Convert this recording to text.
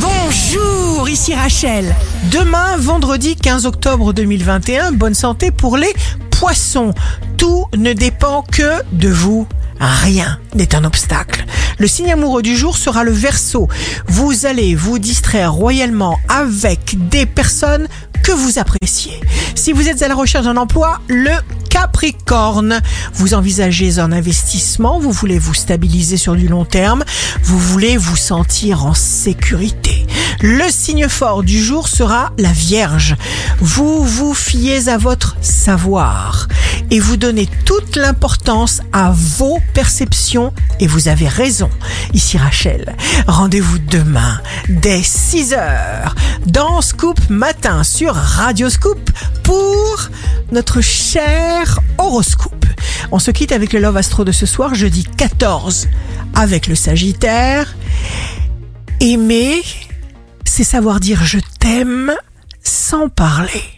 Bonjour, ici Rachel. Demain, vendredi 15 octobre 2021, bonne santé pour les poissons. Tout ne dépend que de vous. Rien n'est un obstacle. Le signe amoureux du jour sera le verso. Vous allez vous distraire royalement avec des personnes que vous appréciez. Si vous êtes à la recherche d'un emploi, le Capricorne. Vous envisagez un investissement, vous voulez vous stabiliser sur du long terme, vous voulez vous sentir en sécurité. Le signe fort du jour sera la Vierge. Vous vous fiez à votre savoir et vous donnez toute l'importance à vos perceptions et vous avez raison. Ici Rachel, rendez-vous demain dès 6 heures dans Scoop Matin sur Radio Scoop pour notre cher horoscope. On se quitte avec le Love Astro de ce soir, jeudi 14, avec le Sagittaire. Aimer, c'est savoir dire je t'aime sans parler.